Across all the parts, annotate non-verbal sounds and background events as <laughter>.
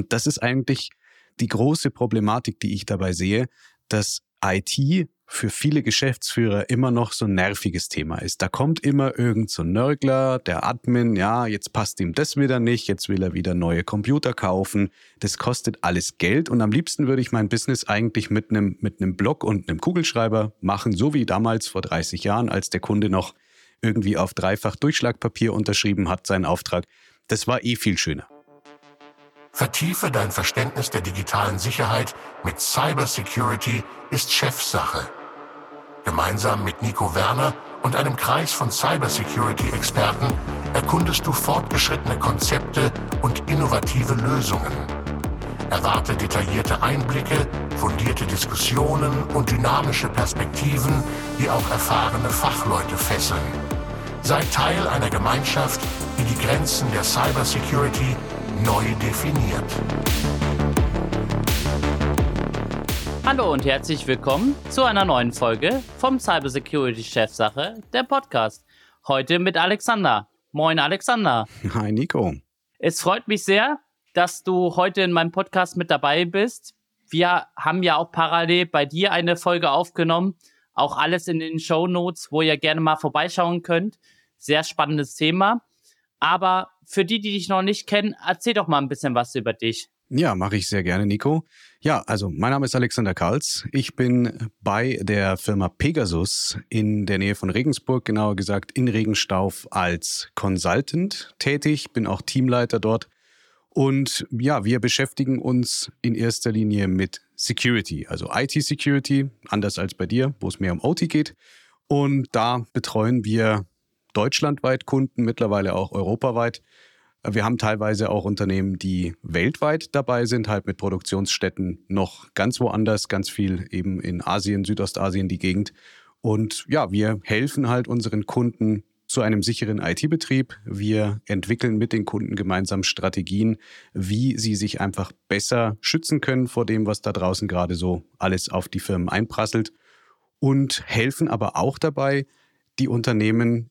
Und das ist eigentlich die große Problematik, die ich dabei sehe, dass IT für viele Geschäftsführer immer noch so ein nerviges Thema ist. Da kommt immer irgend so ein Nörgler, der Admin, ja, jetzt passt ihm das wieder nicht, jetzt will er wieder neue Computer kaufen. Das kostet alles Geld und am liebsten würde ich mein Business eigentlich mit einem mit einem Block und einem Kugelschreiber machen, so wie damals vor 30 Jahren, als der Kunde noch irgendwie auf dreifach Durchschlagpapier unterschrieben hat seinen Auftrag. Das war eh viel schöner. Vertiefe dein Verständnis der digitalen Sicherheit mit Cybersecurity ist Chefsache. Gemeinsam mit Nico Werner und einem Kreis von Cybersecurity-Experten erkundest du fortgeschrittene Konzepte und innovative Lösungen. Erwarte detaillierte Einblicke, fundierte Diskussionen und dynamische Perspektiven, die auch erfahrene Fachleute fesseln. Sei Teil einer Gemeinschaft, die die Grenzen der Cybersecurity neu definiert. Hallo und herzlich willkommen zu einer neuen Folge vom Cybersecurity Chefsache, der Podcast. Heute mit Alexander. Moin Alexander. Hi Nico. Es freut mich sehr, dass du heute in meinem Podcast mit dabei bist. Wir haben ja auch parallel bei dir eine Folge aufgenommen. Auch alles in den Show Notes, wo ihr gerne mal vorbeischauen könnt. Sehr spannendes Thema. Aber für die, die dich noch nicht kennen, erzähl doch mal ein bisschen was über dich. Ja, mache ich sehr gerne, Nico. Ja, also mein Name ist Alexander Karls. Ich bin bei der Firma Pegasus in der Nähe von Regensburg, genauer gesagt in Regenstauf als Consultant tätig, bin auch Teamleiter dort. Und ja, wir beschäftigen uns in erster Linie mit Security, also IT-Security, anders als bei dir, wo es mehr um OT geht. Und da betreuen wir deutschlandweit Kunden, mittlerweile auch europaweit wir haben teilweise auch Unternehmen, die weltweit dabei sind, halt mit Produktionsstätten noch ganz woanders, ganz viel eben in Asien, Südostasien die Gegend. Und ja, wir helfen halt unseren Kunden zu einem sicheren IT-Betrieb. Wir entwickeln mit den Kunden gemeinsam Strategien, wie sie sich einfach besser schützen können vor dem, was da draußen gerade so alles auf die Firmen einprasselt. Und helfen aber auch dabei, die Unternehmen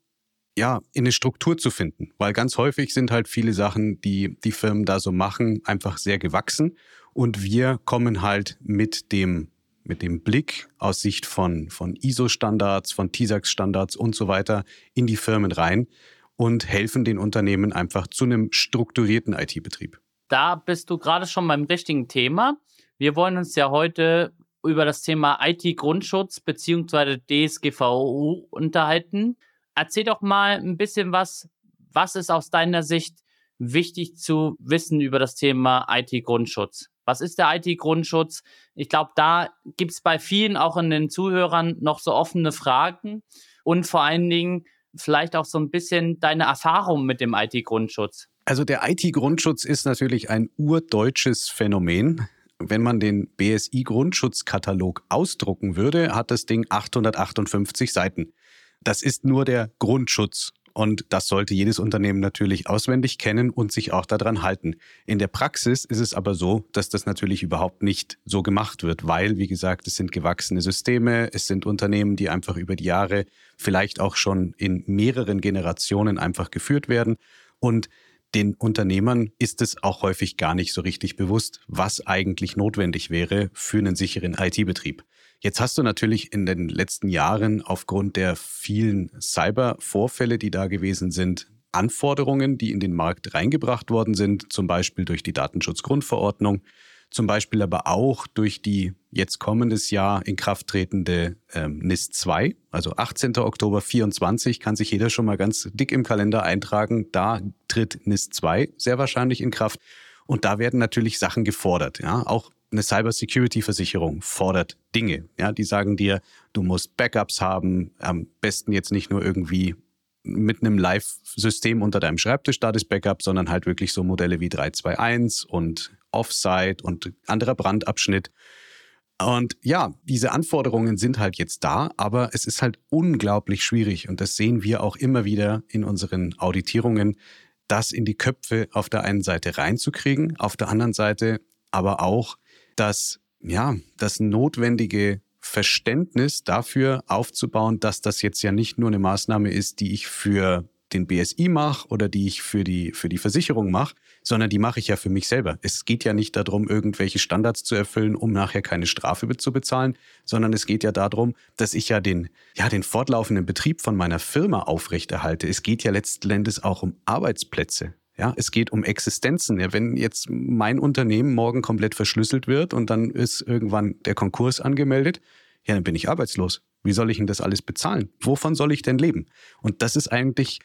ja, in eine Struktur zu finden. Weil ganz häufig sind halt viele Sachen, die die Firmen da so machen, einfach sehr gewachsen. Und wir kommen halt mit dem, mit dem Blick aus Sicht von, von ISO-Standards, von TISAX-Standards und so weiter in die Firmen rein und helfen den Unternehmen einfach zu einem strukturierten IT-Betrieb. Da bist du gerade schon beim richtigen Thema. Wir wollen uns ja heute über das Thema IT-Grundschutz bzw. DSGVO unterhalten. Erzähl doch mal ein bisschen was, was ist aus deiner Sicht wichtig zu wissen über das Thema IT-Grundschutz? Was ist der IT-Grundschutz? Ich glaube, da gibt es bei vielen auch in den Zuhörern noch so offene Fragen und vor allen Dingen vielleicht auch so ein bisschen deine Erfahrung mit dem IT-Grundschutz. Also der IT-Grundschutz ist natürlich ein urdeutsches Phänomen. Wenn man den BSI-Grundschutzkatalog ausdrucken würde, hat das Ding 858 Seiten. Das ist nur der Grundschutz. Und das sollte jedes Unternehmen natürlich auswendig kennen und sich auch daran halten. In der Praxis ist es aber so, dass das natürlich überhaupt nicht so gemacht wird, weil, wie gesagt, es sind gewachsene Systeme, es sind Unternehmen, die einfach über die Jahre vielleicht auch schon in mehreren Generationen einfach geführt werden. Und den Unternehmern ist es auch häufig gar nicht so richtig bewusst, was eigentlich notwendig wäre für einen sicheren IT-Betrieb. Jetzt hast du natürlich in den letzten Jahren aufgrund der vielen Cyber-Vorfälle, die da gewesen sind, Anforderungen, die in den Markt reingebracht worden sind, zum Beispiel durch die Datenschutzgrundverordnung, zum Beispiel aber auch durch die jetzt kommendes Jahr in Kraft tretende ähm, NIS 2, also 18. Oktober 24, kann sich jeder schon mal ganz dick im Kalender eintragen. Da tritt NIS 2 sehr wahrscheinlich in Kraft. Und da werden natürlich Sachen gefordert. Ja, auch eine Cybersecurity-Versicherung fordert Dinge. Ja, die sagen dir, du musst Backups haben, am besten jetzt nicht nur irgendwie mit einem Live-System unter deinem Schreibtisch da das Backup, sondern halt wirklich so Modelle wie 321 und Offsite und anderer Brandabschnitt. Und ja, diese Anforderungen sind halt jetzt da, aber es ist halt unglaublich schwierig und das sehen wir auch immer wieder in unseren Auditierungen, das in die Köpfe auf der einen Seite reinzukriegen, auf der anderen Seite aber auch das, ja, das notwendige Verständnis dafür aufzubauen, dass das jetzt ja nicht nur eine Maßnahme ist, die ich für den BSI mache oder die ich für die, für die Versicherung mache, sondern die mache ich ja für mich selber. Es geht ja nicht darum, irgendwelche Standards zu erfüllen, um nachher keine Strafe zu bezahlen, sondern es geht ja darum, dass ich ja den, ja, den fortlaufenden Betrieb von meiner Firma aufrechterhalte. Es geht ja letzten Endes auch um Arbeitsplätze. Ja, es geht um Existenzen. Ja, wenn jetzt mein Unternehmen morgen komplett verschlüsselt wird und dann ist irgendwann der Konkurs angemeldet, ja, dann bin ich arbeitslos. Wie soll ich denn das alles bezahlen? Wovon soll ich denn leben? Und das ist eigentlich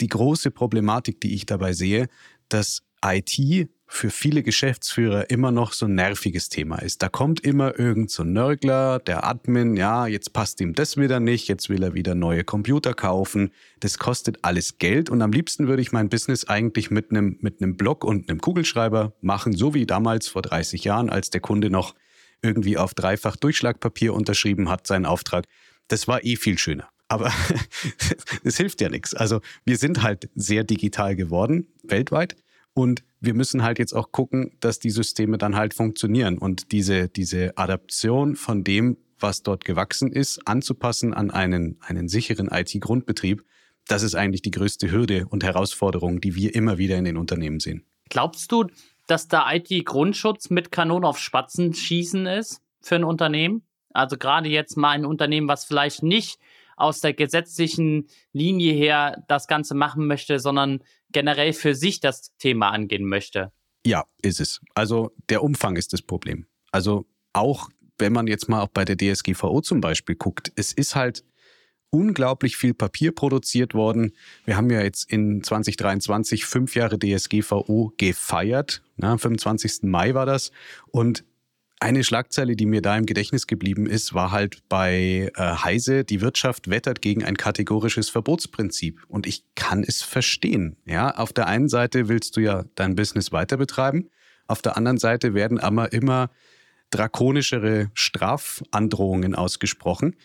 die große Problematik, die ich dabei sehe, dass IT für viele Geschäftsführer immer noch so ein nerviges Thema ist. Da kommt immer irgend so ein Nörgler, der Admin, ja, jetzt passt ihm das wieder nicht, jetzt will er wieder neue Computer kaufen. Das kostet alles Geld und am liebsten würde ich mein Business eigentlich mit einem mit einem Block und einem Kugelschreiber machen, so wie damals vor 30 Jahren, als der Kunde noch irgendwie auf dreifach Durchschlagpapier unterschrieben hat, seinen Auftrag. Das war eh viel schöner. Aber <laughs> es hilft ja nichts. Also wir sind halt sehr digital geworden, weltweit. Und wir müssen halt jetzt auch gucken, dass die Systeme dann halt funktionieren und diese, diese Adaption von dem, was dort gewachsen ist, anzupassen an einen, einen sicheren IT-Grundbetrieb, das ist eigentlich die größte Hürde und Herausforderung, die wir immer wieder in den Unternehmen sehen. Glaubst du, dass der IT-Grundschutz mit Kanonen auf Spatzen schießen ist für ein Unternehmen? Also gerade jetzt mal ein Unternehmen, was vielleicht nicht aus der gesetzlichen Linie her das Ganze machen möchte, sondern generell für sich das Thema angehen möchte. Ja, ist es. Also der Umfang ist das Problem. Also auch wenn man jetzt mal auch bei der DSGVO zum Beispiel guckt, es ist halt unglaublich viel Papier produziert worden. Wir haben ja jetzt in 2023 fünf Jahre DSGVO gefeiert. Na, 25. Mai war das. Und eine Schlagzeile, die mir da im Gedächtnis geblieben ist, war halt bei äh, Heise, die Wirtschaft wettert gegen ein kategorisches Verbotsprinzip. Und ich kann es verstehen. Ja, auf der einen Seite willst du ja dein Business weiter betreiben. Auf der anderen Seite werden aber immer drakonischere Strafandrohungen ausgesprochen.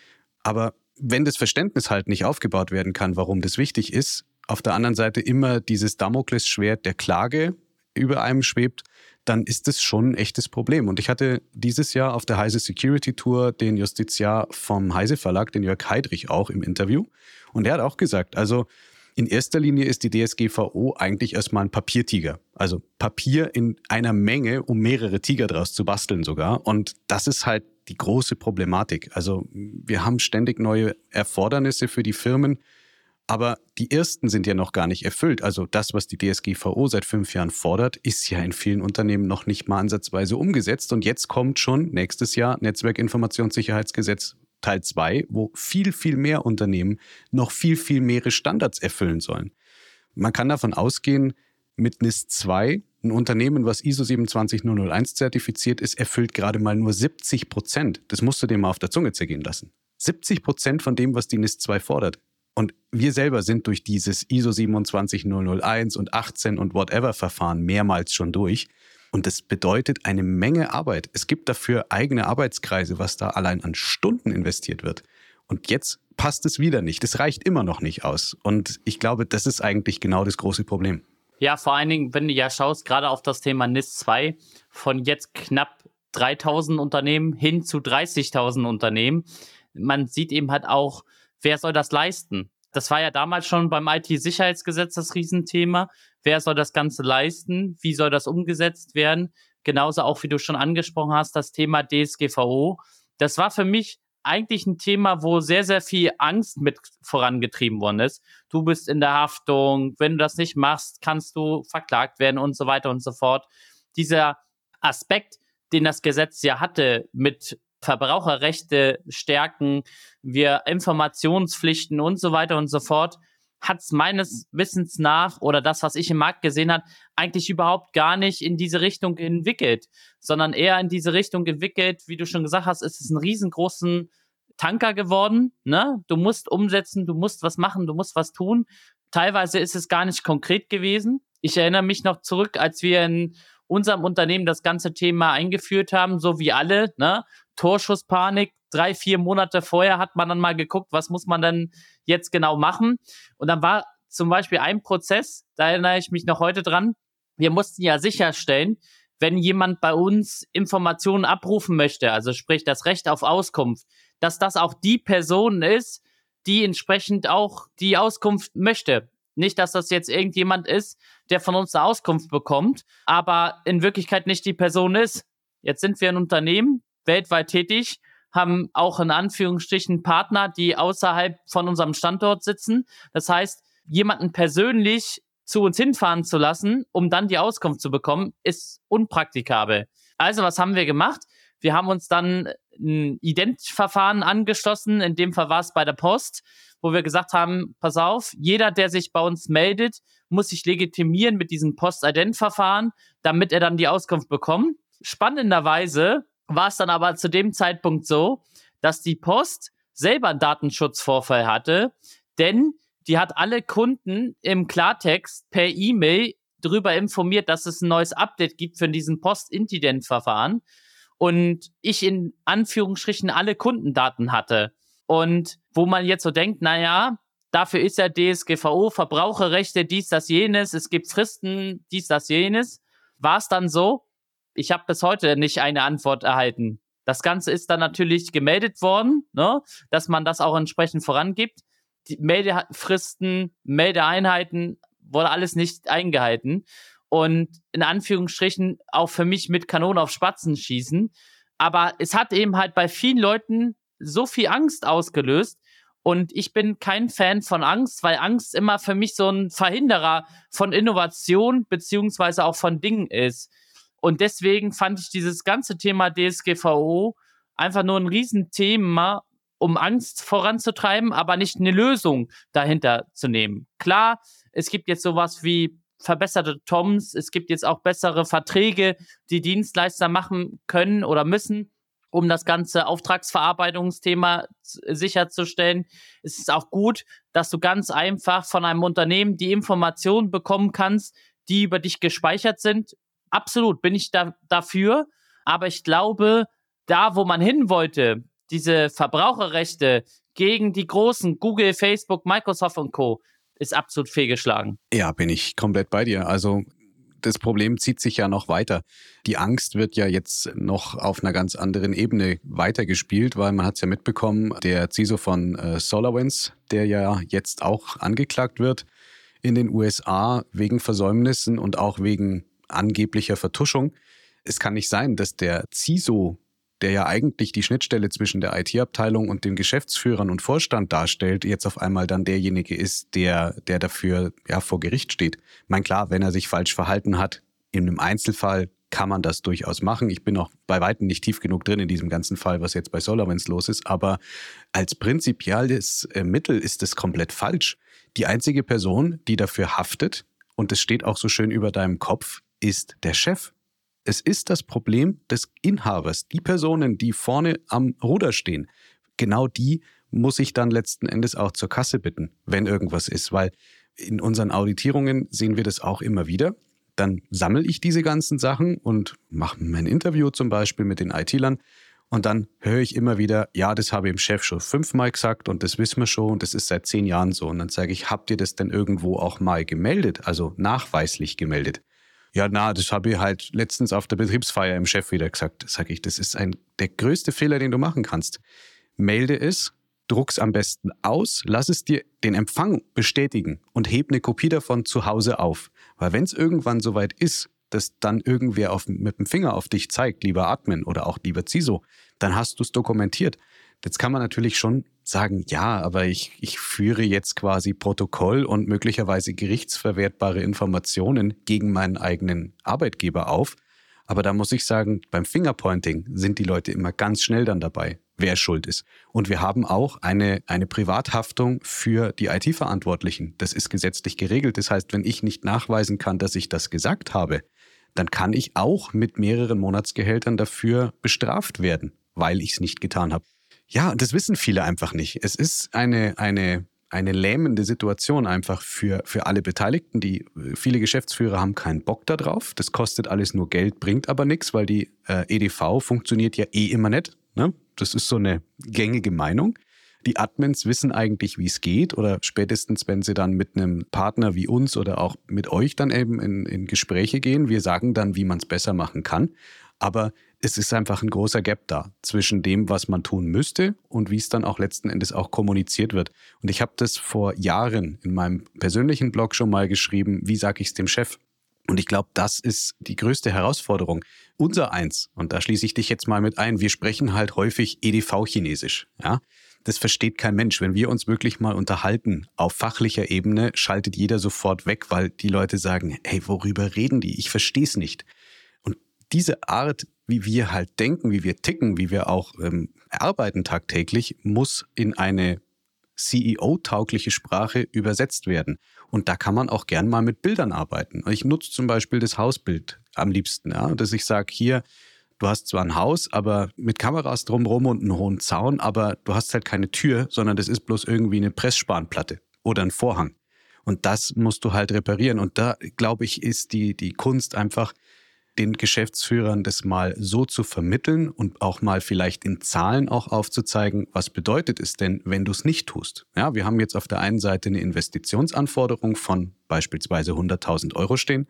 Aber wenn das Verständnis halt nicht aufgebaut werden kann, warum das wichtig ist, auf der anderen Seite immer dieses Damoklesschwert der Klage über einem schwebt, dann ist das schon ein echtes Problem. Und ich hatte dieses Jahr auf der Heise Security Tour den Justiziar vom Heise Verlag, den Jörg Heidrich, auch im Interview. Und er hat auch gesagt, also in erster Linie ist die DSGVO eigentlich erstmal ein Papiertiger. Also Papier in einer Menge, um mehrere Tiger draus zu basteln sogar. Und das ist halt die große Problematik. Also wir haben ständig neue Erfordernisse für die Firmen. Aber die ersten sind ja noch gar nicht erfüllt. Also das, was die DSGVO seit fünf Jahren fordert, ist ja in vielen Unternehmen noch nicht mal ansatzweise umgesetzt. Und jetzt kommt schon nächstes Jahr Netzwerkinformationssicherheitsgesetz Teil 2, wo viel, viel mehr Unternehmen noch viel, viel mehrere Standards erfüllen sollen. Man kann davon ausgehen, mit NIS 2, ein Unternehmen, was ISO 27001 zertifiziert ist, erfüllt gerade mal nur 70 Prozent. Das musst du dir mal auf der Zunge zergehen lassen. 70 Prozent von dem, was die NIS 2 fordert. Und wir selber sind durch dieses ISO 27001 und 18 und whatever Verfahren mehrmals schon durch. Und das bedeutet eine Menge Arbeit. Es gibt dafür eigene Arbeitskreise, was da allein an Stunden investiert wird. Und jetzt passt es wieder nicht. Es reicht immer noch nicht aus. Und ich glaube, das ist eigentlich genau das große Problem. Ja, vor allen Dingen, wenn du ja schaust, gerade auf das Thema NIS 2, von jetzt knapp 3000 Unternehmen hin zu 30.000 Unternehmen. Man sieht eben halt auch, wer soll das leisten? Das war ja damals schon beim IT-Sicherheitsgesetz das Riesenthema. Wer soll das Ganze leisten? Wie soll das umgesetzt werden? Genauso auch, wie du schon angesprochen hast, das Thema DSGVO. Das war für mich eigentlich ein Thema, wo sehr, sehr viel Angst mit vorangetrieben worden ist. Du bist in der Haftung, wenn du das nicht machst, kannst du verklagt werden und so weiter und so fort. Dieser Aspekt, den das Gesetz ja hatte mit Verbraucherrechte stärken, wir Informationspflichten und so weiter und so fort, hat es meines Wissens nach oder das, was ich im Markt gesehen habe, eigentlich überhaupt gar nicht in diese Richtung entwickelt, sondern eher in diese Richtung entwickelt, wie du schon gesagt hast, ist es ein riesengroßen Tanker geworden. Ne? Du musst umsetzen, du musst was machen, du musst was tun. Teilweise ist es gar nicht konkret gewesen. Ich erinnere mich noch zurück, als wir in unserem Unternehmen das ganze Thema eingeführt haben, so wie alle, ne? Torschusspanik. Drei, vier Monate vorher hat man dann mal geguckt, was muss man denn jetzt genau machen. Und dann war zum Beispiel ein Prozess, da erinnere ich mich noch heute dran. Wir mussten ja sicherstellen, wenn jemand bei uns Informationen abrufen möchte, also sprich das Recht auf Auskunft, dass das auch die Person ist, die entsprechend auch die Auskunft möchte. Nicht, dass das jetzt irgendjemand ist, der von uns eine Auskunft bekommt, aber in Wirklichkeit nicht die Person ist. Jetzt sind wir ein Unternehmen, weltweit tätig, haben auch in Anführungsstrichen Partner, die außerhalb von unserem Standort sitzen. Das heißt, jemanden persönlich zu uns hinfahren zu lassen, um dann die Auskunft zu bekommen, ist unpraktikabel. Also was haben wir gemacht? Wir haben uns dann ein Identverfahren angeschlossen. In dem Fall war es bei der Post, wo wir gesagt haben, pass auf, jeder, der sich bei uns meldet, muss sich legitimieren mit diesem Post-Ident-Verfahren, damit er dann die Auskunft bekommt. Spannenderweise war es dann aber zu dem Zeitpunkt so, dass die Post selber einen Datenschutzvorfall hatte, denn die hat alle Kunden im Klartext per E-Mail darüber informiert, dass es ein neues Update gibt für diesen Post-Incident-Verfahren und ich in Anführungsstrichen alle Kundendaten hatte. Und wo man jetzt so denkt, naja, dafür ist ja DSGVO, Verbraucherrechte, dies, das, jenes, es gibt Fristen, dies, das, jenes. War es dann so? Ich habe bis heute nicht eine Antwort erhalten. Das Ganze ist dann natürlich gemeldet worden, ne, dass man das auch entsprechend vorangibt. Die Meldefristen, Meldeeinheiten wurde alles nicht eingehalten und in Anführungsstrichen auch für mich mit Kanonen auf Spatzen schießen. Aber es hat eben halt bei vielen Leuten so viel Angst ausgelöst. Und ich bin kein Fan von Angst, weil Angst immer für mich so ein Verhinderer von Innovation beziehungsweise auch von Dingen ist. Und deswegen fand ich dieses ganze Thema DSGVO einfach nur ein Riesenthema, um Angst voranzutreiben, aber nicht eine Lösung dahinter zu nehmen. Klar, es gibt jetzt sowas wie verbesserte Toms. Es gibt jetzt auch bessere Verträge, die Dienstleister machen können oder müssen, um das ganze Auftragsverarbeitungsthema sicherzustellen. Es ist auch gut, dass du ganz einfach von einem Unternehmen die Informationen bekommen kannst, die über dich gespeichert sind. Absolut bin ich da, dafür. Aber ich glaube, da, wo man hin wollte, diese Verbraucherrechte gegen die großen Google, Facebook, Microsoft und Co ist absolut fehlgeschlagen. Ja, bin ich komplett bei dir. Also das Problem zieht sich ja noch weiter. Die Angst wird ja jetzt noch auf einer ganz anderen Ebene weitergespielt, weil man hat es ja mitbekommen, der CISO von äh, SolarWinds, der ja jetzt auch angeklagt wird in den USA wegen Versäumnissen und auch wegen angeblicher Vertuschung. Es kann nicht sein, dass der CISO der ja eigentlich die Schnittstelle zwischen der IT-Abteilung und den Geschäftsführern und Vorstand darstellt, jetzt auf einmal dann derjenige ist, der, der dafür ja, vor Gericht steht. Ich meine, klar, wenn er sich falsch verhalten hat, in einem Einzelfall kann man das durchaus machen. Ich bin auch bei Weitem nicht tief genug drin in diesem ganzen Fall, was jetzt bei SolarWinds los ist, aber als prinzipielles äh, Mittel ist es komplett falsch. Die einzige Person, die dafür haftet, und es steht auch so schön über deinem Kopf, ist der Chef. Es ist das Problem des Inhabers. Die Personen, die vorne am Ruder stehen, genau die muss ich dann letzten Endes auch zur Kasse bitten, wenn irgendwas ist, weil in unseren Auditierungen sehen wir das auch immer wieder. Dann sammle ich diese ganzen Sachen und mache mein Interview zum Beispiel mit den IT-Lern und dann höre ich immer wieder, ja, das habe ich dem Chef schon fünfmal gesagt und das wissen wir schon und das ist seit zehn Jahren so. Und dann sage ich, habt ihr das denn irgendwo auch mal gemeldet, also nachweislich gemeldet? Ja, na, das habe ich halt letztens auf der Betriebsfeier im Chef wieder gesagt. Sag ich, das ist ein, der größte Fehler, den du machen kannst. Melde es, druck's am besten aus, lass es dir den Empfang bestätigen und heb eine Kopie davon zu Hause auf. Weil wenn es irgendwann soweit ist, dass dann irgendwer auf, mit dem Finger auf dich zeigt, lieber Admin oder auch lieber CISO, dann hast du es dokumentiert. Jetzt kann man natürlich schon sagen, ja, aber ich, ich führe jetzt quasi Protokoll und möglicherweise gerichtsverwertbare Informationen gegen meinen eigenen Arbeitgeber auf. Aber da muss ich sagen, beim Fingerpointing sind die Leute immer ganz schnell dann dabei, wer schuld ist. Und wir haben auch eine, eine Privathaftung für die IT-Verantwortlichen. Das ist gesetzlich geregelt. Das heißt, wenn ich nicht nachweisen kann, dass ich das gesagt habe, dann kann ich auch mit mehreren Monatsgehältern dafür bestraft werden, weil ich es nicht getan habe. Ja, das wissen viele einfach nicht. Es ist eine, eine, eine lähmende Situation einfach für, für alle Beteiligten. Die viele Geschäftsführer haben keinen Bock darauf. Das kostet alles nur Geld, bringt aber nichts, weil die äh, EDV funktioniert ja eh immer nicht. Ne? Das ist so eine gängige Meinung. Die Admins wissen eigentlich, wie es geht oder spätestens, wenn sie dann mit einem Partner wie uns oder auch mit euch dann eben in, in Gespräche gehen, wir sagen dann, wie man es besser machen kann. Aber es ist einfach ein großer Gap da zwischen dem, was man tun müsste und wie es dann auch letzten Endes auch kommuniziert wird. Und ich habe das vor Jahren in meinem persönlichen Blog schon mal geschrieben, wie sage ich es dem Chef? Und ich glaube, das ist die größte Herausforderung. Unser eins, und da schließe ich dich jetzt mal mit ein, wir sprechen halt häufig EDV-Chinesisch. Ja? Das versteht kein Mensch. Wenn wir uns wirklich mal unterhalten auf fachlicher Ebene, schaltet jeder sofort weg, weil die Leute sagen, hey, worüber reden die? Ich verstehe es nicht. Diese Art, wie wir halt denken, wie wir ticken, wie wir auch ähm, arbeiten tagtäglich, muss in eine CEO-taugliche Sprache übersetzt werden. Und da kann man auch gern mal mit Bildern arbeiten. Ich nutze zum Beispiel das Hausbild am liebsten, ja, dass ich sage, hier, du hast zwar ein Haus, aber mit Kameras drumherum und einen hohen Zaun, aber du hast halt keine Tür, sondern das ist bloß irgendwie eine Pressspanplatte oder ein Vorhang. Und das musst du halt reparieren. Und da, glaube ich, ist die, die Kunst einfach, den Geschäftsführern das mal so zu vermitteln und auch mal vielleicht in Zahlen auch aufzuzeigen, was bedeutet es denn, wenn du es nicht tust. Ja, wir haben jetzt auf der einen Seite eine Investitionsanforderung von beispielsweise 100.000 Euro stehen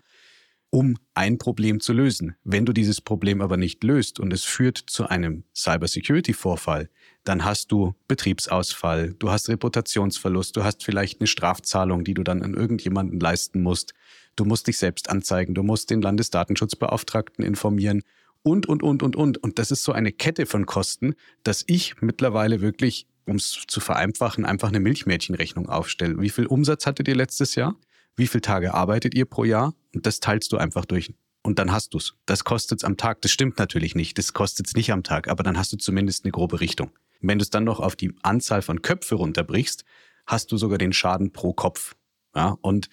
um ein Problem zu lösen. Wenn du dieses Problem aber nicht löst und es führt zu einem Cybersecurity-Vorfall, dann hast du Betriebsausfall, du hast Reputationsverlust, du hast vielleicht eine Strafzahlung, die du dann an irgendjemanden leisten musst. Du musst dich selbst anzeigen, du musst den Landesdatenschutzbeauftragten informieren und, und, und, und, und. Und das ist so eine Kette von Kosten, dass ich mittlerweile wirklich, um es zu vereinfachen, einfach eine Milchmädchenrechnung aufstelle. Wie viel Umsatz hattet ihr letztes Jahr? wie viele Tage arbeitet ihr pro Jahr und das teilst du einfach durch. Und dann hast du's. Das kostet's am Tag. Das stimmt natürlich nicht. Das kostet's nicht am Tag, aber dann hast du zumindest eine grobe Richtung. wenn du es dann noch auf die Anzahl von Köpfe runterbrichst, hast du sogar den Schaden pro Kopf. Ja, und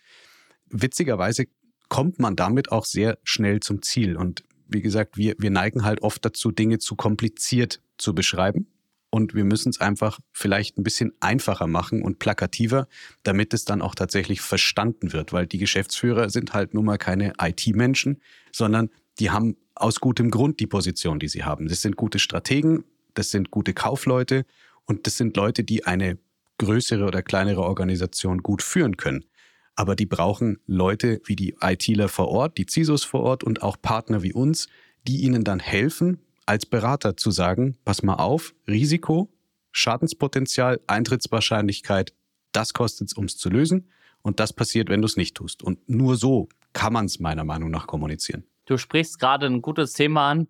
witzigerweise kommt man damit auch sehr schnell zum Ziel. Und wie gesagt, wir, wir neigen halt oft dazu, Dinge zu kompliziert zu beschreiben und wir müssen es einfach vielleicht ein bisschen einfacher machen und plakativer, damit es dann auch tatsächlich verstanden wird, weil die Geschäftsführer sind halt nun mal keine IT-Menschen, sondern die haben aus gutem Grund die Position, die sie haben. Das sind gute Strategen, das sind gute Kaufleute und das sind Leute, die eine größere oder kleinere Organisation gut führen können. Aber die brauchen Leute wie die ITler vor Ort, die CISOs vor Ort und auch Partner wie uns, die ihnen dann helfen, als Berater zu sagen, pass mal auf, Risiko, Schadenspotenzial, Eintrittswahrscheinlichkeit, das kostet es, um es zu lösen. Und das passiert, wenn du es nicht tust. Und nur so kann man es meiner Meinung nach kommunizieren. Du sprichst gerade ein gutes Thema an.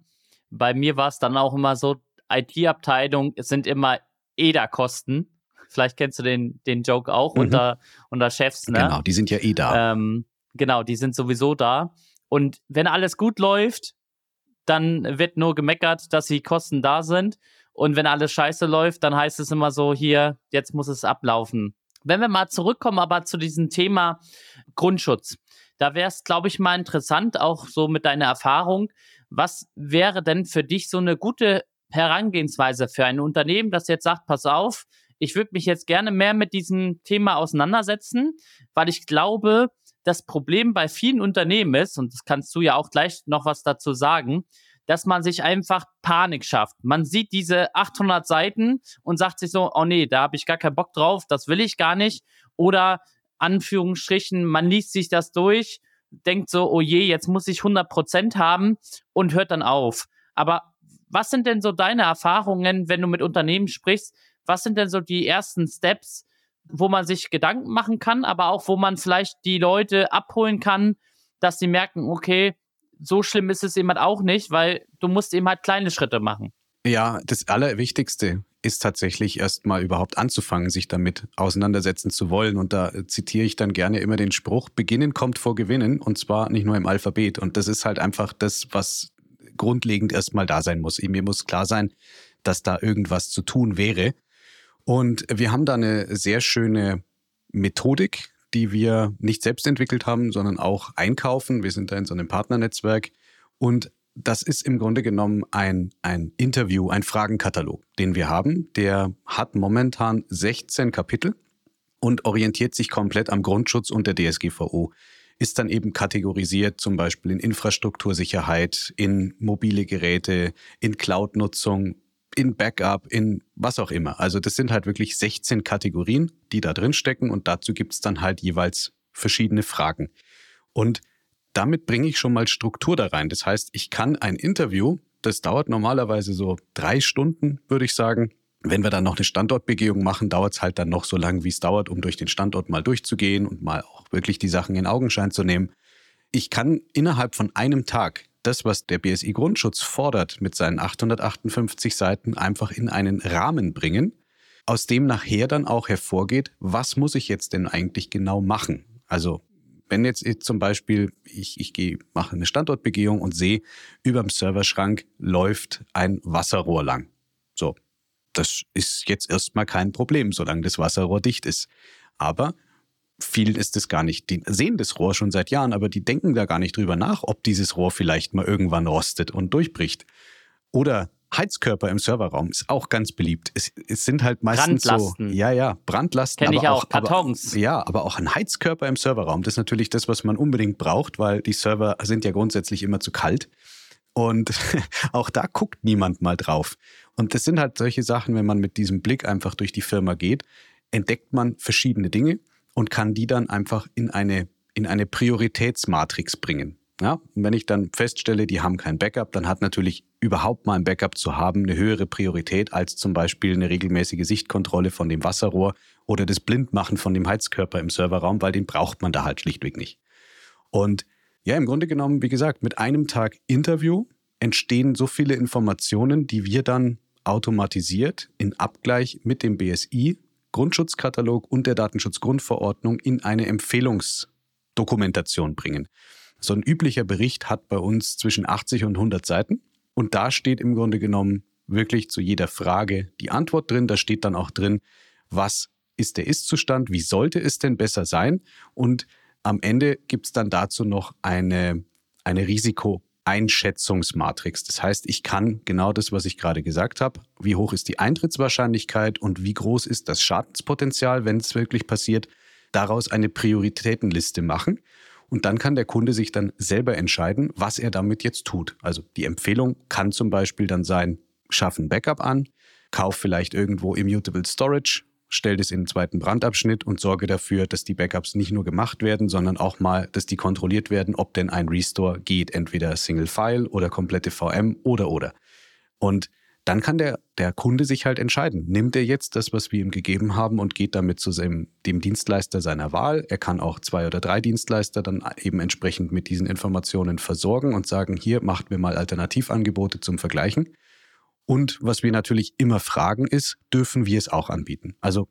Bei mir war es dann auch immer so, IT-Abteilung sind immer EDA-Kosten. Vielleicht kennst du den, den Joke auch mhm. unter, unter Chefs. Ne? Genau, die sind ja eh da. Ähm, genau, die sind sowieso da. Und wenn alles gut läuft, dann wird nur gemeckert, dass die Kosten da sind. Und wenn alles scheiße läuft, dann heißt es immer so, hier, jetzt muss es ablaufen. Wenn wir mal zurückkommen, aber zu diesem Thema Grundschutz, da wäre es, glaube ich, mal interessant, auch so mit deiner Erfahrung, was wäre denn für dich so eine gute Herangehensweise für ein Unternehmen, das jetzt sagt, pass auf, ich würde mich jetzt gerne mehr mit diesem Thema auseinandersetzen, weil ich glaube, das Problem bei vielen Unternehmen ist, und das kannst du ja auch gleich noch was dazu sagen, dass man sich einfach Panik schafft. Man sieht diese 800 Seiten und sagt sich so, oh nee, da habe ich gar keinen Bock drauf, das will ich gar nicht. Oder Anführungsstrichen, man liest sich das durch, denkt so, oh je, jetzt muss ich 100 Prozent haben und hört dann auf. Aber was sind denn so deine Erfahrungen, wenn du mit Unternehmen sprichst? Was sind denn so die ersten Steps, wo man sich Gedanken machen kann, aber auch wo man vielleicht die Leute abholen kann, dass sie merken, okay, so schlimm ist es eben halt auch nicht, weil du musst eben halt kleine Schritte machen. Ja, das Allerwichtigste ist tatsächlich erstmal überhaupt anzufangen, sich damit auseinandersetzen zu wollen. Und da zitiere ich dann gerne immer den Spruch, Beginnen kommt vor Gewinnen und zwar nicht nur im Alphabet. Und das ist halt einfach das, was grundlegend erstmal da sein muss. Mir muss klar sein, dass da irgendwas zu tun wäre. Und wir haben da eine sehr schöne Methodik, die wir nicht selbst entwickelt haben, sondern auch einkaufen. Wir sind da in so einem Partnernetzwerk. Und das ist im Grunde genommen ein, ein Interview, ein Fragenkatalog, den wir haben. Der hat momentan 16 Kapitel und orientiert sich komplett am Grundschutz und der DSGVO. Ist dann eben kategorisiert, zum Beispiel in Infrastruktursicherheit, in mobile Geräte, in Cloud-Nutzung, in Backup, in was auch immer. Also das sind halt wirklich 16 Kategorien, die da drin stecken und dazu gibt es dann halt jeweils verschiedene Fragen. Und damit bringe ich schon mal Struktur da rein. Das heißt, ich kann ein Interview, das dauert normalerweise so drei Stunden, würde ich sagen. Wenn wir dann noch eine Standortbegehung machen, dauert es halt dann noch so lange, wie es dauert, um durch den Standort mal durchzugehen und mal auch wirklich die Sachen in Augenschein zu nehmen. Ich kann innerhalb von einem Tag das, was der BSI Grundschutz fordert, mit seinen 858 Seiten einfach in einen Rahmen bringen, aus dem nachher dann auch hervorgeht, was muss ich jetzt denn eigentlich genau machen? Also wenn jetzt zum Beispiel ich, ich gehe, mache eine Standortbegehung und sehe, über dem Serverschrank läuft ein Wasserrohr lang. So, das ist jetzt erstmal kein Problem, solange das Wasserrohr dicht ist. Aber vielen ist es gar nicht. Die sehen das Rohr schon seit Jahren, aber die denken da gar nicht drüber nach, ob dieses Rohr vielleicht mal irgendwann rostet und durchbricht. Oder Heizkörper im Serverraum ist auch ganz beliebt. Es, es sind halt meistens Brandlasten. so, ja, ja, Brandlasten. Kenn aber ich auch, aber, Kartons. ja, aber auch ein Heizkörper im Serverraum. Das ist natürlich das, was man unbedingt braucht, weil die Server sind ja grundsätzlich immer zu kalt. Und <laughs> auch da guckt niemand mal drauf. Und das sind halt solche Sachen, wenn man mit diesem Blick einfach durch die Firma geht, entdeckt man verschiedene Dinge und kann die dann einfach in eine, in eine Prioritätsmatrix bringen. Ja, und wenn ich dann feststelle, die haben kein Backup, dann hat natürlich überhaupt mal ein Backup zu haben eine höhere Priorität als zum Beispiel eine regelmäßige Sichtkontrolle von dem Wasserrohr oder das Blindmachen von dem Heizkörper im Serverraum, weil den braucht man da halt schlichtweg nicht. Und ja, im Grunde genommen, wie gesagt, mit einem Tag Interview entstehen so viele Informationen, die wir dann automatisiert in Abgleich mit dem BSI Grundschutzkatalog und der Datenschutzgrundverordnung in eine Empfehlungsdokumentation bringen. So ein üblicher Bericht hat bei uns zwischen 80 und 100 Seiten und da steht im Grunde genommen wirklich zu jeder Frage die Antwort drin. Da steht dann auch drin, was ist der Ist-Zustand, wie sollte es denn besser sein und am Ende gibt es dann dazu noch eine, eine Risiko- Einschätzungsmatrix. Das heißt, ich kann genau das, was ich gerade gesagt habe, wie hoch ist die Eintrittswahrscheinlichkeit und wie groß ist das Schadenspotenzial, wenn es wirklich passiert, daraus eine Prioritätenliste machen. Und dann kann der Kunde sich dann selber entscheiden, was er damit jetzt tut. Also die Empfehlung kann zum Beispiel dann sein, schaff ein Backup an, kauf vielleicht irgendwo Immutable Storage stell das in den zweiten Brandabschnitt und sorge dafür, dass die Backups nicht nur gemacht werden, sondern auch mal, dass die kontrolliert werden, ob denn ein Restore geht, entweder Single File oder komplette VM oder oder. Und dann kann der, der Kunde sich halt entscheiden. Nimmt er jetzt das, was wir ihm gegeben haben und geht damit zu seinem, dem Dienstleister seiner Wahl? Er kann auch zwei oder drei Dienstleister dann eben entsprechend mit diesen Informationen versorgen und sagen, hier macht mir mal Alternativangebote zum Vergleichen. Und was wir natürlich immer fragen ist, dürfen wir es auch anbieten? Also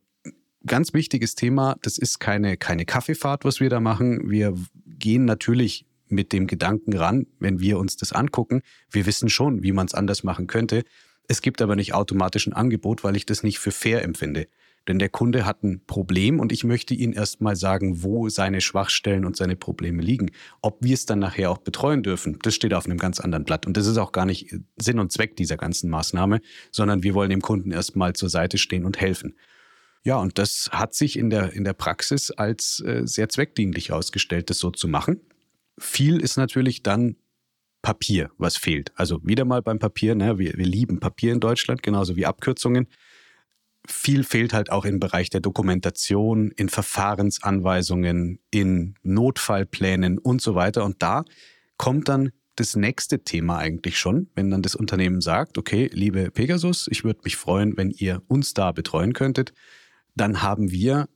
ganz wichtiges Thema, das ist keine, keine Kaffeefahrt, was wir da machen. Wir gehen natürlich mit dem Gedanken ran, wenn wir uns das angucken. Wir wissen schon, wie man es anders machen könnte. Es gibt aber nicht automatisch ein Angebot, weil ich das nicht für fair empfinde. Denn der Kunde hat ein Problem und ich möchte ihm erstmal sagen, wo seine Schwachstellen und seine Probleme liegen. Ob wir es dann nachher auch betreuen dürfen, das steht auf einem ganz anderen Blatt. Und das ist auch gar nicht Sinn und Zweck dieser ganzen Maßnahme, sondern wir wollen dem Kunden erstmal zur Seite stehen und helfen. Ja, und das hat sich in der, in der Praxis als äh, sehr zweckdienlich ausgestellt, das so zu machen. Viel ist natürlich dann Papier, was fehlt. Also wieder mal beim Papier, ne? wir, wir lieben Papier in Deutschland, genauso wie Abkürzungen viel fehlt halt auch im Bereich der Dokumentation, in Verfahrensanweisungen, in Notfallplänen und so weiter. Und da kommt dann das nächste Thema eigentlich schon, wenn dann das Unternehmen sagt, okay, liebe Pegasus, ich würde mich freuen, wenn ihr uns da betreuen könntet. Dann haben wir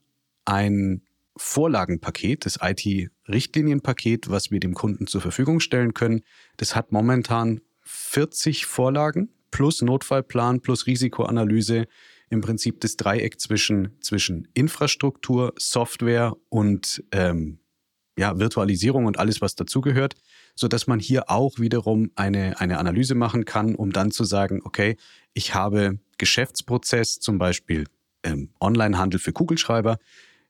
ein Vorlagenpaket, das IT-Richtlinienpaket, was wir dem Kunden zur Verfügung stellen können. Das hat momentan 40 Vorlagen plus Notfallplan plus Risikoanalyse im Prinzip das Dreieck zwischen, zwischen Infrastruktur, Software und ähm, ja, Virtualisierung und alles, was dazugehört, sodass man hier auch wiederum eine, eine Analyse machen kann, um dann zu sagen, okay, ich habe Geschäftsprozess, zum Beispiel ähm, Onlinehandel für Kugelschreiber.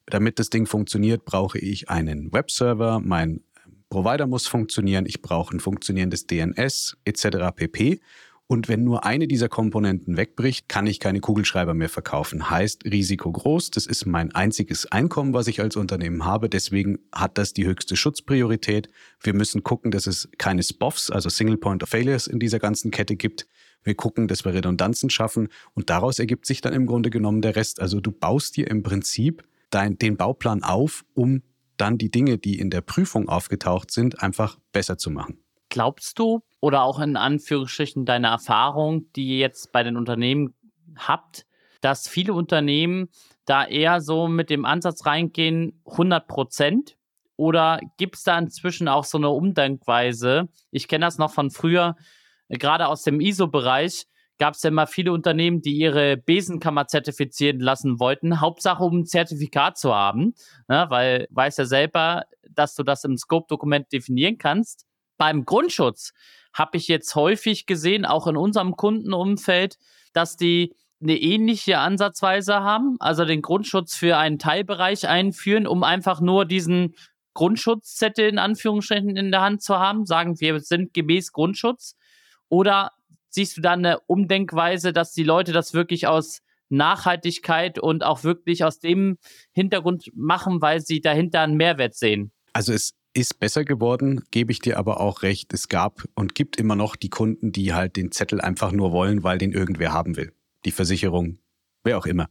Damit das Ding funktioniert, brauche ich einen Webserver, mein Provider muss funktionieren, ich brauche ein funktionierendes DNS etc. pp. Und wenn nur eine dieser Komponenten wegbricht, kann ich keine Kugelschreiber mehr verkaufen. Heißt Risiko groß. Das ist mein einziges Einkommen, was ich als Unternehmen habe. Deswegen hat das die höchste Schutzpriorität. Wir müssen gucken, dass es keine SPOFs, also Single Point of Failures in dieser ganzen Kette gibt. Wir gucken, dass wir Redundanzen schaffen. Und daraus ergibt sich dann im Grunde genommen der Rest. Also du baust dir im Prinzip dein, den Bauplan auf, um dann die Dinge, die in der Prüfung aufgetaucht sind, einfach besser zu machen. Glaubst du oder auch in Anführungsstrichen deine Erfahrung, die ihr jetzt bei den Unternehmen habt, dass viele Unternehmen da eher so mit dem Ansatz reingehen, 100 Prozent? Oder gibt es da inzwischen auch so eine Umdenkweise? Ich kenne das noch von früher, gerade aus dem ISO-Bereich gab es ja immer viele Unternehmen, die ihre Besenkammer zertifizieren lassen wollten. Hauptsache, um ein Zertifikat zu haben, ne? weil weiß ja selber, dass du das im Scope-Dokument definieren kannst. Beim Grundschutz habe ich jetzt häufig gesehen, auch in unserem Kundenumfeld, dass die eine ähnliche Ansatzweise haben, also den Grundschutz für einen Teilbereich einführen, um einfach nur diesen Grundschutzzettel in Anführungsstrichen in der Hand zu haben, sagen wir sind gemäß Grundschutz. Oder siehst du da eine Umdenkweise, dass die Leute das wirklich aus Nachhaltigkeit und auch wirklich aus dem Hintergrund machen, weil sie dahinter einen Mehrwert sehen? Also es ist besser geworden, gebe ich dir aber auch recht. Es gab und gibt immer noch die Kunden, die halt den Zettel einfach nur wollen, weil den irgendwer haben will die Versicherung, wer auch immer.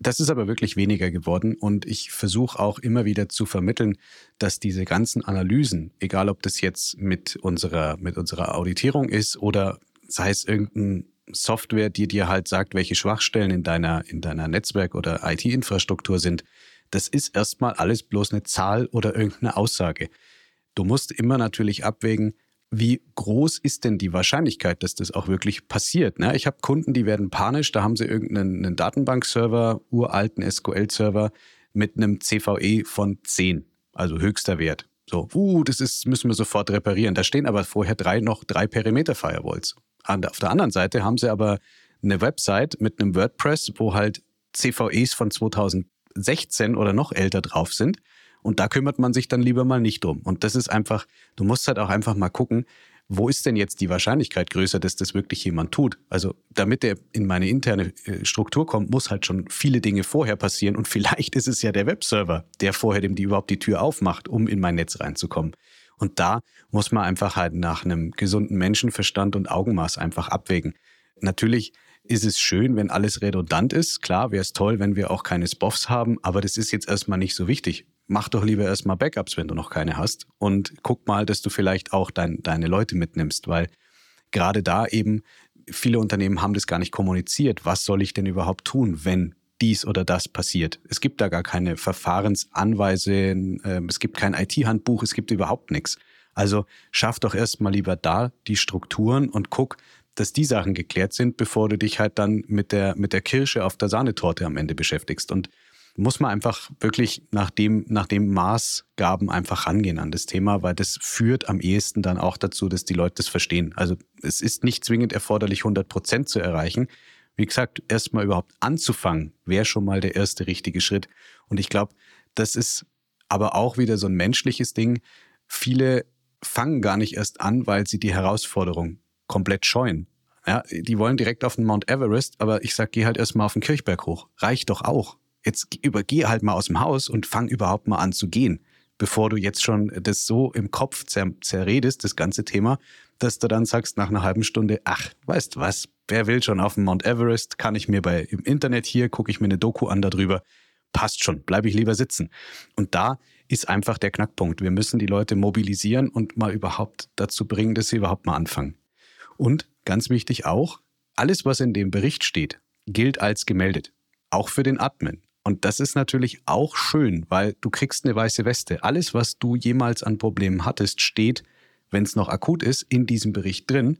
Das ist aber wirklich weniger geworden und ich versuche auch immer wieder zu vermitteln, dass diese ganzen Analysen, egal ob das jetzt mit unserer, mit unserer Auditierung ist oder sei es irgendein Software, die dir halt sagt, welche Schwachstellen in deiner, in deiner Netzwerk- oder IT-Infrastruktur sind, das ist erstmal alles bloß eine Zahl oder irgendeine Aussage. Du musst immer natürlich abwägen, wie groß ist denn die Wahrscheinlichkeit, dass das auch wirklich passiert? Ne? Ich habe Kunden, die werden panisch, da haben sie irgendeinen Datenbankserver, uralten SQL-Server mit einem CVE von 10, also höchster Wert. So, uh, das ist, müssen wir sofort reparieren. Da stehen aber vorher drei noch drei Perimeter-Firewalls. Auf der anderen Seite haben sie aber eine Website mit einem WordPress, wo halt CVEs von 2016 oder noch älter drauf sind. Und da kümmert man sich dann lieber mal nicht drum. Und das ist einfach, du musst halt auch einfach mal gucken, wo ist denn jetzt die Wahrscheinlichkeit größer, dass das wirklich jemand tut? Also damit er in meine interne äh, Struktur kommt, muss halt schon viele Dinge vorher passieren und vielleicht ist es ja der Webserver, der vorher dem die überhaupt die Tür aufmacht, um in mein Netz reinzukommen. Und da muss man einfach halt nach einem gesunden Menschenverstand und Augenmaß einfach abwägen. Natürlich ist es schön, wenn alles redundant ist. Klar, wäre es toll, wenn wir auch keine SPOFs haben, aber das ist jetzt erstmal nicht so wichtig mach doch lieber erstmal Backups, wenn du noch keine hast. Und guck mal, dass du vielleicht auch dein, deine Leute mitnimmst, weil gerade da eben viele Unternehmen haben das gar nicht kommuniziert. Was soll ich denn überhaupt tun, wenn dies oder das passiert? Es gibt da gar keine Verfahrensanweisungen, äh, es gibt kein IT-Handbuch, es gibt überhaupt nichts. Also schaff doch erstmal lieber da die Strukturen und guck, dass die Sachen geklärt sind, bevor du dich halt dann mit der, mit der Kirsche auf der Sahnetorte am Ende beschäftigst. Und muss man einfach wirklich nach dem, nach dem Maßgaben einfach rangehen an das Thema, weil das führt am ehesten dann auch dazu, dass die Leute das verstehen. Also es ist nicht zwingend erforderlich, 100 Prozent zu erreichen. Wie gesagt, erstmal überhaupt anzufangen, wäre schon mal der erste richtige Schritt. Und ich glaube, das ist aber auch wieder so ein menschliches Ding. Viele fangen gar nicht erst an, weil sie die Herausforderung komplett scheuen. Ja, die wollen direkt auf den Mount Everest, aber ich sag, geh halt erstmal auf den Kirchberg hoch. Reicht doch auch jetzt übergeh halt mal aus dem Haus und fang überhaupt mal an zu gehen, bevor du jetzt schon das so im Kopf zer zerredest, das ganze Thema, dass du dann sagst nach einer halben Stunde, ach, weißt was, wer will schon auf dem Mount Everest, kann ich mir bei im Internet hier, gucke ich mir eine Doku an darüber, passt schon, bleibe ich lieber sitzen. Und da ist einfach der Knackpunkt. Wir müssen die Leute mobilisieren und mal überhaupt dazu bringen, dass sie überhaupt mal anfangen. Und ganz wichtig auch, alles, was in dem Bericht steht, gilt als gemeldet. Auch für den Admin. Und das ist natürlich auch schön, weil du kriegst eine weiße Weste. Alles, was du jemals an Problemen hattest, steht, wenn es noch akut ist, in diesem Bericht drin,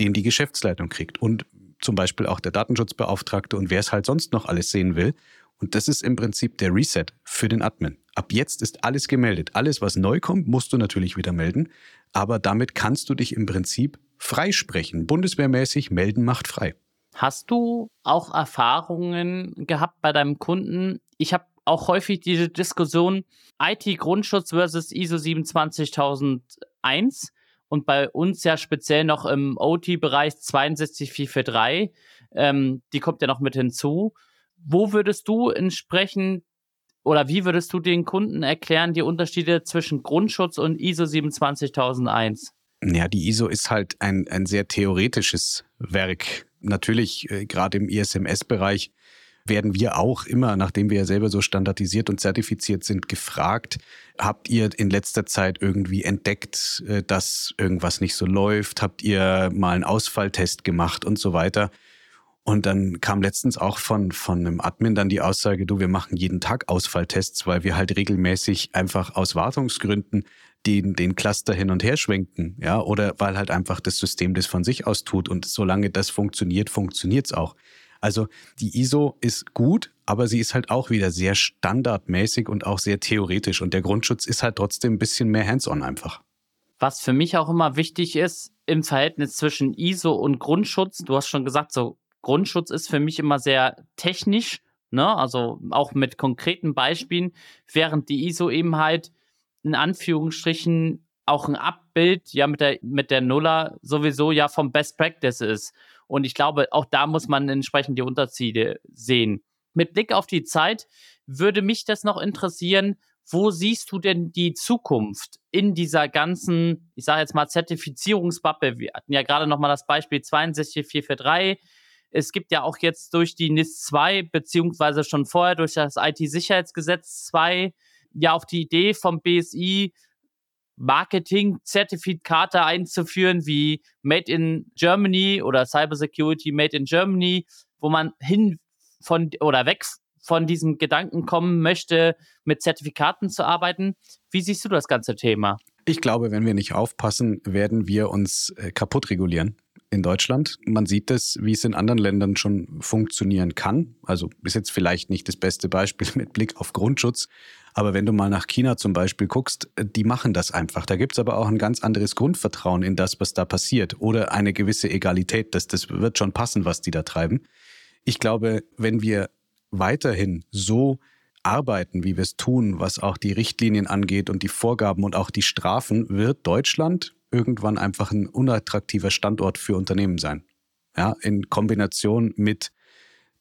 den die Geschäftsleitung kriegt. Und zum Beispiel auch der Datenschutzbeauftragte und wer es halt sonst noch alles sehen will. Und das ist im Prinzip der Reset für den Admin. Ab jetzt ist alles gemeldet. Alles, was neu kommt, musst du natürlich wieder melden. Aber damit kannst du dich im Prinzip freisprechen. Bundeswehrmäßig melden macht frei. Hast du auch Erfahrungen gehabt bei deinem Kunden? Ich habe auch häufig diese Diskussion IT-Grundschutz versus ISO 27001 und bei uns ja speziell noch im OT-Bereich 62443. Ähm, die kommt ja noch mit hinzu. Wo würdest du entsprechend oder wie würdest du den Kunden erklären, die Unterschiede zwischen Grundschutz und ISO 27001? Ja, die ISO ist halt ein, ein sehr theoretisches Werk natürlich äh, gerade im ISMS-Bereich werden wir auch immer, nachdem wir ja selber so standardisiert und zertifiziert sind, gefragt, habt ihr in letzter Zeit irgendwie entdeckt, äh, dass irgendwas nicht so läuft? Habt ihr mal einen Ausfalltest gemacht und so weiter? Und dann kam letztens auch von, von einem Admin dann die Aussage, du, wir machen jeden Tag Ausfalltests, weil wir halt regelmäßig einfach aus Wartungsgründen den, den Cluster hin und her schwenken, ja, oder weil halt einfach das System das von sich aus tut und solange das funktioniert, funktioniert es auch. Also die ISO ist gut, aber sie ist halt auch wieder sehr standardmäßig und auch sehr theoretisch und der Grundschutz ist halt trotzdem ein bisschen mehr hands-on einfach. Was für mich auch immer wichtig ist im Verhältnis zwischen ISO und Grundschutz, du hast schon gesagt, so Grundschutz ist für mich immer sehr technisch, ne? also auch mit konkreten Beispielen, während die ISO eben halt in Anführungsstrichen auch ein Abbild ja mit der, mit der Nuller sowieso ja vom Best Practice ist. Und ich glaube, auch da muss man entsprechend die Unterschiede sehen. Mit Blick auf die Zeit würde mich das noch interessieren, wo siehst du denn die Zukunft in dieser ganzen, ich sage jetzt mal, Zertifizierungsbappe? Wir hatten ja gerade noch mal das Beispiel 62443 es gibt ja auch jetzt durch die NIS 2, beziehungsweise schon vorher durch das IT-Sicherheitsgesetz 2, ja auch die Idee vom BSI, Marketing-Zertifikate einzuführen, wie Made in Germany oder Cybersecurity Made in Germany, wo man hin von oder weg von diesem Gedanken kommen möchte, mit Zertifikaten zu arbeiten. Wie siehst du das ganze Thema? Ich glaube, wenn wir nicht aufpassen, werden wir uns äh, kaputt regulieren in Deutschland. Man sieht es, wie es in anderen Ländern schon funktionieren kann. Also ist jetzt vielleicht nicht das beste Beispiel <laughs> mit Blick auf Grundschutz. Aber wenn du mal nach China zum Beispiel guckst, die machen das einfach. Da gibt es aber auch ein ganz anderes Grundvertrauen in das, was da passiert. Oder eine gewisse Egalität. Das, das wird schon passen, was die da treiben. Ich glaube, wenn wir weiterhin so arbeiten, wie wir es tun, was auch die Richtlinien angeht und die Vorgaben und auch die Strafen, wird Deutschland irgendwann einfach ein unattraktiver Standort für Unternehmen sein. Ja, in Kombination mit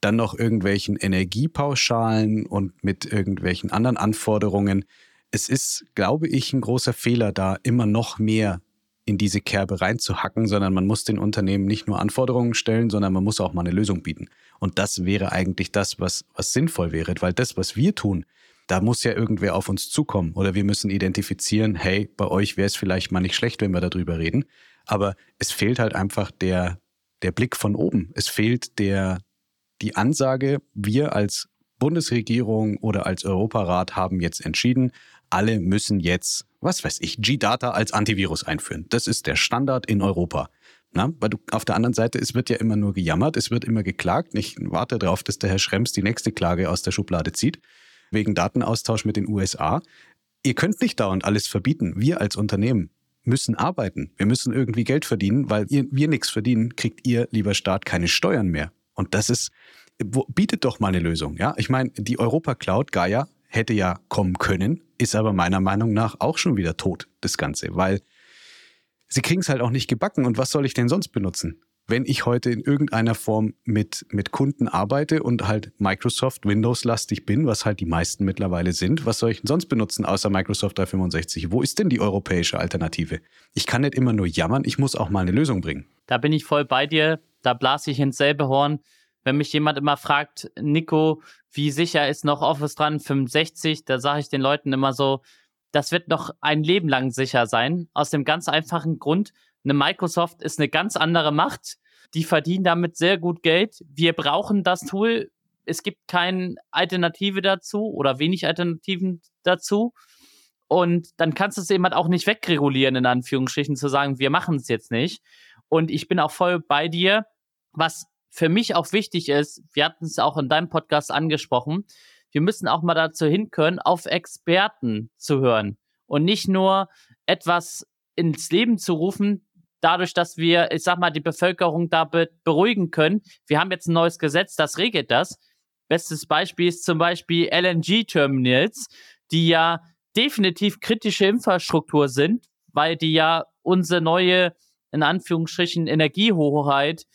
dann noch irgendwelchen Energiepauschalen und mit irgendwelchen anderen Anforderungen. Es ist, glaube ich, ein großer Fehler, da immer noch mehr in diese Kerbe reinzuhacken, sondern man muss den Unternehmen nicht nur Anforderungen stellen, sondern man muss auch mal eine Lösung bieten. Und das wäre eigentlich das, was, was sinnvoll wäre, weil das, was wir tun, da muss ja irgendwer auf uns zukommen oder wir müssen identifizieren, hey, bei euch wäre es vielleicht mal nicht schlecht, wenn wir darüber reden. Aber es fehlt halt einfach der, der Blick von oben. Es fehlt der, die Ansage, wir als Bundesregierung oder als Europarat haben jetzt entschieden, alle müssen jetzt, was weiß ich, G-Data als Antivirus einführen. Das ist der Standard in Europa. Na, weil du auf der anderen Seite, es wird ja immer nur gejammert, es wird immer geklagt. Ich warte darauf, dass der Herr Schrems die nächste Klage aus der Schublade zieht wegen Datenaustausch mit den USA. Ihr könnt nicht dauernd alles verbieten. Wir als Unternehmen müssen arbeiten. Wir müssen irgendwie Geld verdienen, weil ihr, wir nichts verdienen, kriegt ihr, lieber Staat, keine Steuern mehr. Und das ist, bietet doch mal eine Lösung. Ja, ich meine, die Europa Cloud Gaia hätte ja kommen können, ist aber meiner Meinung nach auch schon wieder tot, das Ganze, weil sie kriegen es halt auch nicht gebacken. Und was soll ich denn sonst benutzen? Wenn ich heute in irgendeiner Form mit, mit Kunden arbeite und halt Microsoft Windows-lastig bin, was halt die meisten mittlerweile sind, was soll ich denn sonst benutzen außer Microsoft 365? Wo ist denn die europäische Alternative? Ich kann nicht immer nur jammern, ich muss auch mal eine Lösung bringen. Da bin ich voll bei dir, da blase ich ins selbe Horn. Wenn mich jemand immer fragt, Nico, wie sicher ist noch Office 365, da sage ich den Leuten immer so, das wird noch ein Leben lang sicher sein. Aus dem ganz einfachen Grund, eine Microsoft ist eine ganz andere Macht. Die verdienen damit sehr gut Geld. Wir brauchen das Tool. Es gibt keine Alternative dazu oder wenig Alternativen dazu. Und dann kannst du es eben halt auch nicht wegregulieren, in Anführungsstrichen, zu sagen, wir machen es jetzt nicht. Und ich bin auch voll bei dir. Was für mich auch wichtig ist, wir hatten es auch in deinem Podcast angesprochen, wir müssen auch mal dazu hinkönnen, auf Experten zu hören und nicht nur etwas ins Leben zu rufen, dadurch, dass wir, ich sag mal, die Bevölkerung da beruhigen können. Wir haben jetzt ein neues Gesetz, das regelt das. Bestes Beispiel ist zum Beispiel LNG-Terminals, die ja definitiv kritische Infrastruktur sind, weil die ja unsere neue, in Anführungsstrichen, Energiehoheit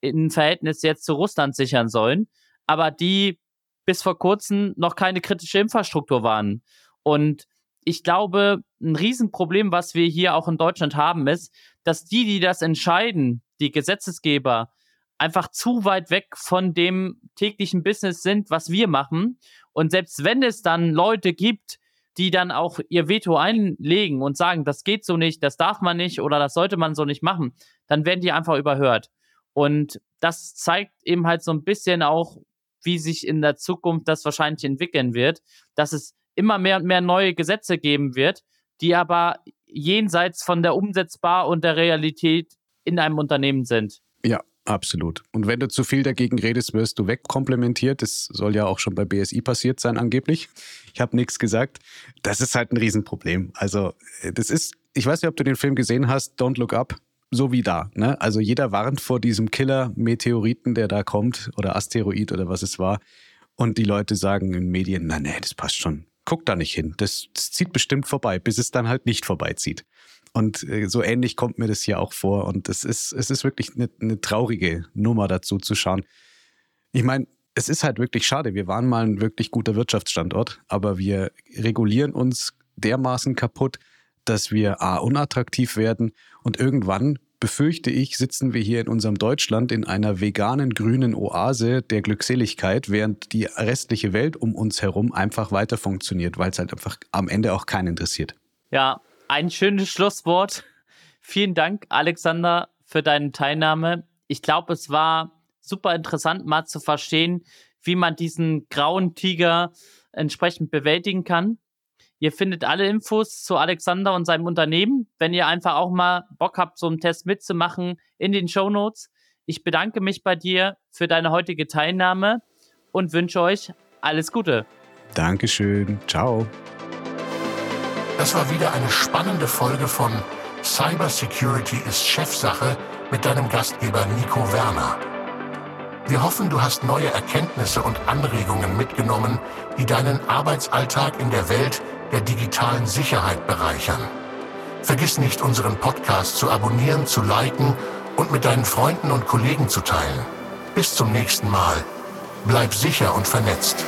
im Verhältnis jetzt zu Russland sichern sollen, aber die bis vor kurzem noch keine kritische Infrastruktur waren. Und ich glaube, ein Riesenproblem, was wir hier auch in Deutschland haben, ist, dass die, die das entscheiden, die Gesetzesgeber, einfach zu weit weg von dem täglichen Business sind, was wir machen. Und selbst wenn es dann Leute gibt, die dann auch ihr Veto einlegen und sagen, das geht so nicht, das darf man nicht oder das sollte man so nicht machen, dann werden die einfach überhört. Und das zeigt eben halt so ein bisschen auch, wie sich in der Zukunft das wahrscheinlich entwickeln wird, dass es immer mehr und mehr neue Gesetze geben wird, die aber jenseits von der umsetzbar und der Realität in einem Unternehmen sind. Ja, absolut. Und wenn du zu viel dagegen redest, wirst du wegkomplementiert. Das soll ja auch schon bei BSI passiert sein, angeblich. Ich habe nichts gesagt. Das ist halt ein Riesenproblem. Also, das ist, ich weiß nicht, ob du den Film gesehen hast, Don't Look Up. So wie da. Ne? Also jeder warnt vor diesem Killer-Meteoriten, der da kommt, oder Asteroid oder was es war. Und die Leute sagen in Medien, na nee, das passt schon. Guck da nicht hin. Das, das zieht bestimmt vorbei, bis es dann halt nicht vorbeizieht. Und äh, so ähnlich kommt mir das hier auch vor. Und es ist, es ist wirklich eine, eine traurige Nummer dazu zu schauen. Ich meine, es ist halt wirklich schade. Wir waren mal ein wirklich guter Wirtschaftsstandort, aber wir regulieren uns dermaßen kaputt, dass wir A, unattraktiv werden und irgendwann befürchte ich, sitzen wir hier in unserem Deutschland in einer veganen grünen Oase der Glückseligkeit, während die restliche Welt um uns herum einfach weiter funktioniert, weil es halt einfach am Ende auch keinen interessiert. Ja, ein schönes Schlusswort. Vielen Dank, Alexander, für deine Teilnahme. Ich glaube, es war super interessant, mal zu verstehen, wie man diesen grauen Tiger entsprechend bewältigen kann. Ihr findet alle Infos zu Alexander und seinem Unternehmen, wenn ihr einfach auch mal Bock habt, so einen Test mitzumachen, in den Show Notes. Ich bedanke mich bei dir für deine heutige Teilnahme und wünsche euch alles Gute. Dankeschön. Ciao. Das war wieder eine spannende Folge von Cybersecurity ist Chefsache mit deinem Gastgeber Nico Werner. Wir hoffen, du hast neue Erkenntnisse und Anregungen mitgenommen, die deinen Arbeitsalltag in der Welt der digitalen Sicherheit bereichern. Vergiss nicht, unseren Podcast zu abonnieren, zu liken und mit deinen Freunden und Kollegen zu teilen. Bis zum nächsten Mal. Bleib sicher und vernetzt.